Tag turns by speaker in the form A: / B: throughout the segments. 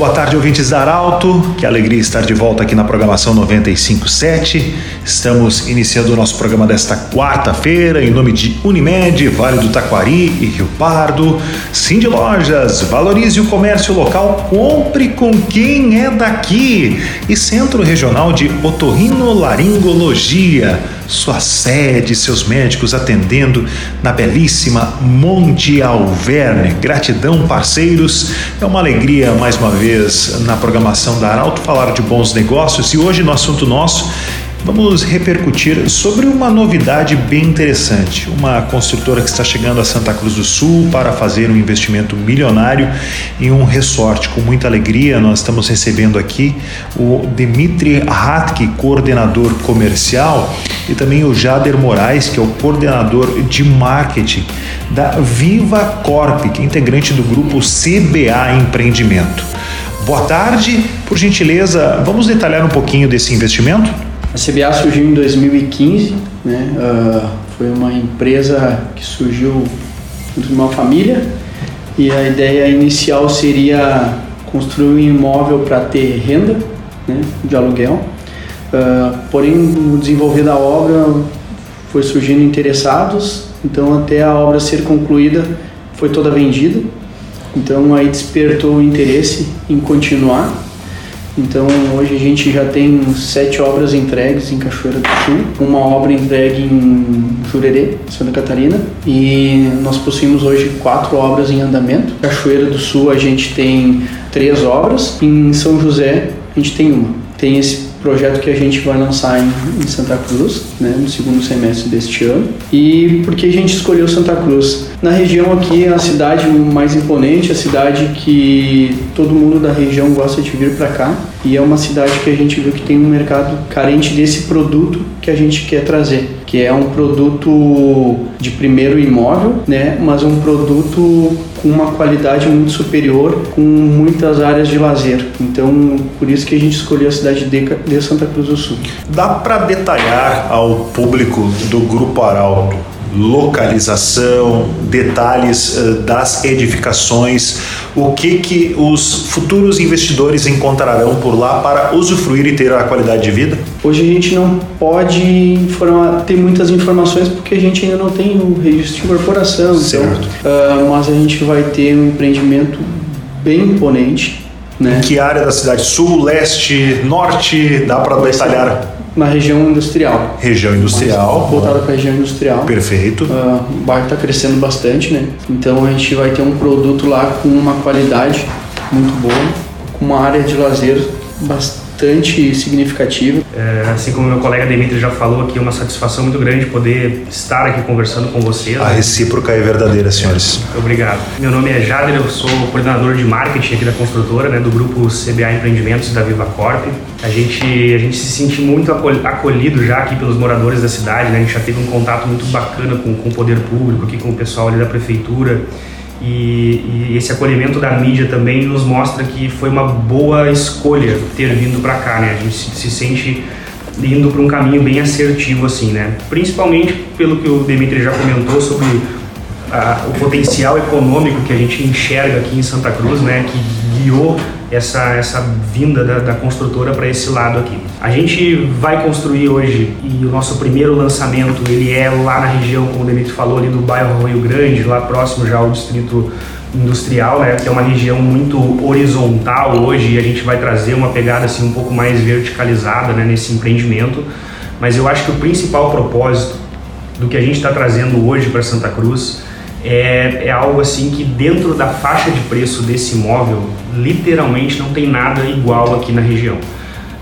A: Boa tarde, ouvintes da Arauto. Que alegria estar de volta aqui na programação 957. Estamos iniciando o nosso programa desta quarta-feira em nome de Unimed, Vale do Taquari e Rio Pardo. Sim de Lojas, valorize o comércio local, compre com quem é daqui. E Centro Regional de Otorrinolaringologia, sua sede, seus médicos atendendo na belíssima Monte Alverne. Gratidão, parceiros. É uma alegria mais uma vez na programação da Arauto falar de bons negócios e hoje no assunto nosso Vamos repercutir sobre uma novidade bem interessante. Uma construtora que está chegando a Santa Cruz do Sul para fazer um investimento milionário em um resort. Com muita alegria, nós estamos recebendo aqui o Dimitri Hatke, coordenador comercial, e também o Jader Moraes, que é o coordenador de marketing da Viva Corp, é integrante do grupo CBA Empreendimento. Boa tarde, por gentileza, vamos detalhar um pouquinho desse investimento?
B: A CBA surgiu em 2015, né? Uh, foi uma empresa que surgiu de uma família e a ideia inicial seria construir um imóvel para ter renda né, de aluguel. Uh, porém, no desenvolver da obra foi surgindo interessados, então até a obra ser concluída foi toda vendida. Então aí despertou o interesse em continuar então hoje a gente já tem sete obras entregues em Cachoeira do Sul, uma obra entregue em Jurerê, Santa Catarina, e nós possuímos hoje quatro obras em andamento. Cachoeira do Sul a gente tem três obras, em São José a gente tem uma. Tem esse projeto que a gente vai lançar em, em, Santa Cruz, né, no segundo semestre deste ano. E por que a gente escolheu Santa Cruz? Na região aqui é a cidade mais imponente, a cidade que todo mundo da região gosta de vir para cá e é uma cidade que a gente viu que tem um mercado carente desse produto que a gente quer trazer, que é um produto de primeiro imóvel, né, mas um produto com uma qualidade muito superior, com muitas áreas de lazer. Então, por isso que a gente escolheu a cidade de, de Santa Cruz do Sul.
A: Dá para detalhar ao público do Grupo Arauto localização, detalhes uh, das edificações, o que que os futuros investidores encontrarão por lá para usufruir e ter a qualidade de vida?
B: Hoje a gente não pode informar, ter muitas informações porque a gente ainda não tem o registro de incorporação, então,
A: certo.
B: Então, uh, mas a gente vai ter um empreendimento bem imponente. Né?
A: Em que área da cidade? Sul, leste, norte? Dá para detalhar?
B: Na região industrial.
A: Região industrial.
B: Voltada para a região industrial.
A: Perfeito.
B: Uh, o bairro está crescendo bastante, né? Então a gente vai ter um produto lá com uma qualidade muito boa, com uma área de lazer bastante bastante significativa.
C: É, assim como meu colega Demetri já falou aqui, é uma satisfação muito grande poder estar aqui conversando com vocês.
A: A recíproca é verdadeira, senhores.
C: Obrigado. Meu nome é Jader, eu sou coordenador de marketing aqui da construtora, né, do grupo CBA Empreendimentos da Viva Corp. A gente, a gente se sente muito acolhido já aqui pelos moradores da cidade, né? a gente já teve um contato muito bacana com, com o poder público, aqui com o pessoal ali da prefeitura. E, e, esse acolhimento da mídia também nos mostra que foi uma boa escolha ter vindo para cá, né? A gente se, se sente indo para um caminho bem assertivo assim, né? Principalmente pelo que o Demetri já comentou sobre a, o potencial econômico que a gente enxerga aqui em Santa Cruz, né? Que guiou essa, essa vinda da, da construtora para esse lado aqui. A gente vai construir hoje e o nosso primeiro lançamento ele é lá na região, como o Demetrio falou, ali do bairro Rio Grande, lá próximo já ao distrito industrial, né, que é uma região muito horizontal hoje e a gente vai trazer uma pegada assim um pouco mais verticalizada né, nesse empreendimento. Mas eu acho que o principal propósito do que a gente está trazendo hoje para Santa Cruz é, é algo assim que dentro da faixa de preço desse imóvel, literalmente não tem nada igual aqui na região.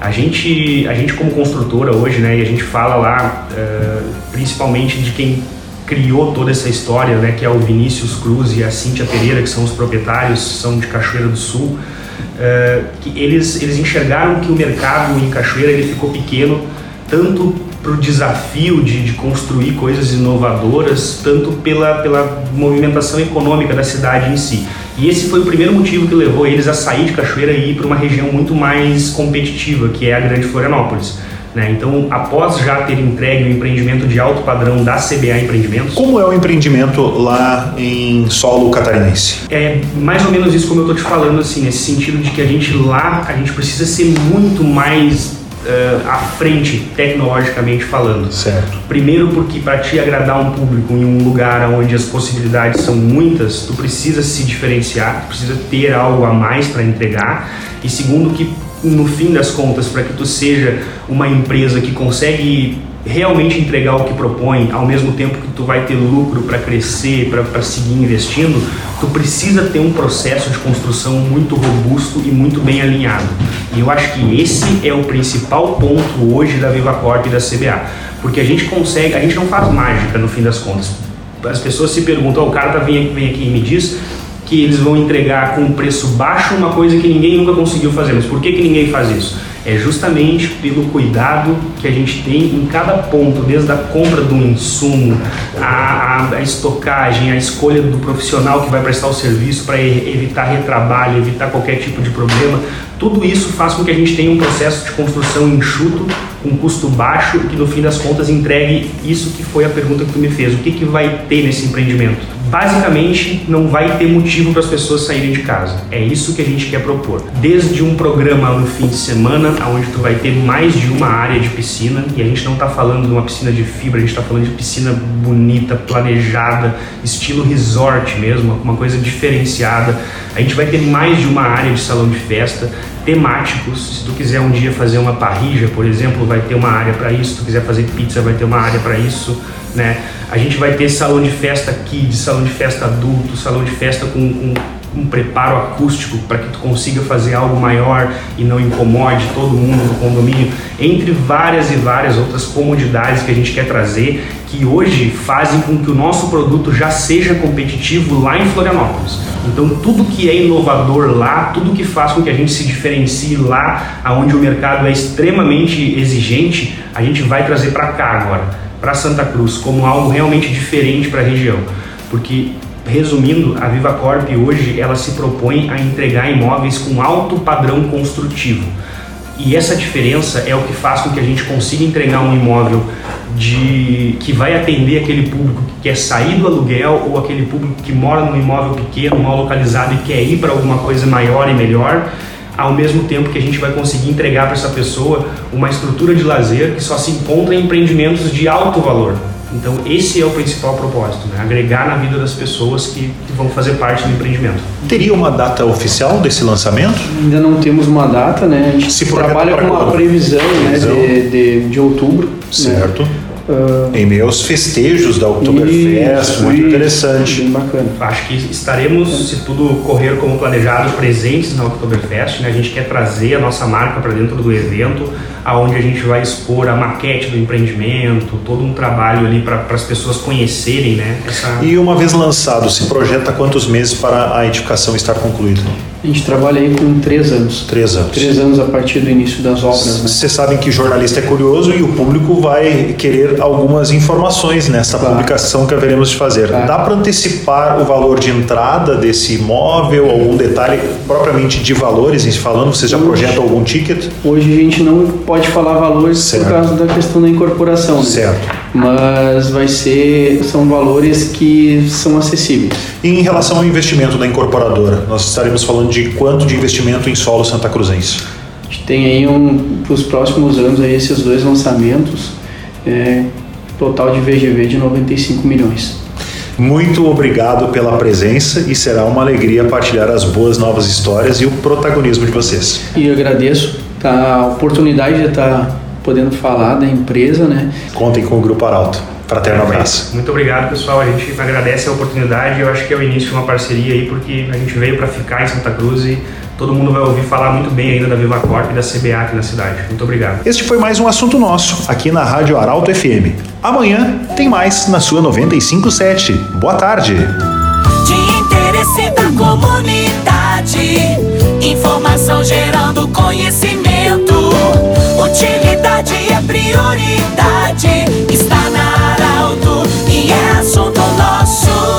C: A gente, a gente como construtora hoje, né, e a gente fala lá uh, principalmente de quem criou toda essa história, né, que é o Vinícius Cruz e a Cíntia Pereira, que são os proprietários, são de Cachoeira do Sul, uh, que eles, eles enxergaram que o mercado em Cachoeira ele ficou pequeno, tanto para o desafio de, de, construir coisas inovadoras, tanto pela, pela movimentação econômica da cidade em si. E esse foi o primeiro motivo que levou eles a sair de Cachoeira e ir para uma região muito mais competitiva, que é a Grande Florianópolis. Né? Então, após já ter entregue o empreendimento de alto padrão da CBA Empreendimentos.
A: Como é o empreendimento lá em solo catarinense?
C: É mais ou menos isso como eu estou te falando, assim, nesse sentido de que a gente lá, a gente precisa ser muito mais uh, à frente, tecnologicamente falando.
A: Certo.
C: Primeiro porque para te agradar um público em um lugar onde as possibilidades são muitas, tu precisa se diferenciar, tu precisa ter algo a mais para entregar. E segundo que no fim das contas, para que tu seja uma empresa que consegue realmente entregar o que propõe, ao mesmo tempo que tu vai ter lucro para crescer, para seguir investindo, tu precisa ter um processo de construção muito robusto e muito bem alinhado. E eu acho que esse é o principal ponto hoje da Viva Corp e da CBA, porque a gente consegue, a gente não faz mágica no fim das contas. As pessoas se perguntam, oh, o cara tá, vem, vem aqui e me diz que eles vão entregar com um preço baixo uma coisa que ninguém nunca conseguiu fazer. Mas por que, que ninguém faz isso? É justamente pelo cuidado que a gente tem em cada ponto, desde a compra do insumo, a, a, estocagem, a escolha do profissional que vai prestar o serviço para evitar retrabalho, evitar qualquer tipo de problema. Tudo isso faz com que a gente tenha um processo de construção enxuto, com custo baixo que no fim das contas entregue isso que foi a pergunta que tu me fez. O que, que vai ter nesse empreendimento? Basicamente não vai ter motivo para as pessoas saírem de casa. É isso que a gente quer propor. Desde um programa no fim de semana, onde tu vai ter mais de uma área de piscina, e a gente não está falando de uma piscina de fibra, a gente está falando de piscina bonita, planejada, estilo resort mesmo, uma coisa diferenciada. A gente vai ter mais de uma área de salão de festa, temáticos. Se tu quiser um dia fazer uma parrija, por exemplo, vai ter uma área para isso. Se tu quiser fazer pizza, vai ter uma área para isso né? A gente vai ter salão de festa kids, salão de festa adulto, salão de festa com, com um preparo acústico para que tu consiga fazer algo maior e não incomode todo mundo no condomínio, entre várias e várias outras comodidades que a gente quer trazer, que hoje fazem com que o nosso produto já seja competitivo lá em Florianópolis. Então tudo que é inovador lá, tudo que faz com que a gente se diferencie lá, aonde o mercado é extremamente exigente, a gente vai trazer para cá agora para Santa Cruz como algo realmente diferente para a região, porque resumindo, a Viva Corp hoje ela se propõe a entregar imóveis com alto padrão construtivo. E essa diferença é o que faz com que a gente consiga entregar um imóvel de que vai atender aquele público que quer sair do aluguel ou aquele público que mora num imóvel pequeno, mal localizado e quer ir para alguma coisa maior e melhor ao mesmo tempo que a gente vai conseguir entregar para essa pessoa uma estrutura de lazer que só se encontra em empreendimentos de alto valor. Então esse é o principal propósito, né? agregar na vida das pessoas que, que, vão fazer parte do empreendimento.
A: Teria uma data oficial desse lançamento?
B: Ainda não temos uma data, né? A gente Se trabalha com uma previsão, previsão. Né, de, de, de outubro. Né?
A: Certo. Né? Uh, em meus festejos da Oktoberfest, isso, muito interessante.
B: Bem bacana.
C: Acho que estaremos, se tudo correr como planejado, presentes na Oktoberfest. Né? A gente quer trazer a nossa marca para dentro do evento, aonde a gente vai expor a maquete do empreendimento, todo um trabalho ali para as pessoas conhecerem, né?
A: Essa... E uma vez lançado, se projeta quantos meses para a edificação estar concluída?
B: A gente trabalha aí com três anos.
A: Três anos.
B: Três anos a partir do início das obras.
A: Vocês né? sabem que jornalista é curioso e o público vai querer algumas informações nessa claro. publicação que haveremos de fazer. Claro. Dá para antecipar o valor de entrada desse imóvel, algum detalhe propriamente de valores em se falando? Vocês já projetam algum ticket?
B: Hoje a gente não pode falar valores certo. por causa da questão da incorporação. Né?
A: Certo.
B: Mas vai ser, são valores que são acessíveis.
A: E em relação ao investimento da incorporadora, nós estaremos falando de quanto de investimento em solo santa cruzense?
B: A gente tem aí um, para os próximos anos aí esses dois lançamentos, é, total de VGV de 95 milhões.
A: Muito obrigado pela presença e será uma alegria partilhar as boas novas histórias e o protagonismo de vocês.
B: E agradeço tá, a oportunidade de estar podendo falar da empresa, né?
A: Contem com o Grupo Arauto. Fraterno abraço.
C: Muito obrigado, pessoal. A gente agradece a oportunidade. Eu acho que é o início de uma parceria aí, porque a gente veio para ficar em Santa Cruz e todo mundo vai ouvir falar muito bem ainda da Viva Corp e da CBA aqui na cidade. Muito obrigado.
A: Este foi mais um assunto nosso aqui na Rádio Arauto FM. Amanhã tem mais na sua 957. Boa tarde.
D: De interesse da comunidade, informação gerando conhecimento. Utilidade é prioridade. Está na Arauto e é assunto nosso.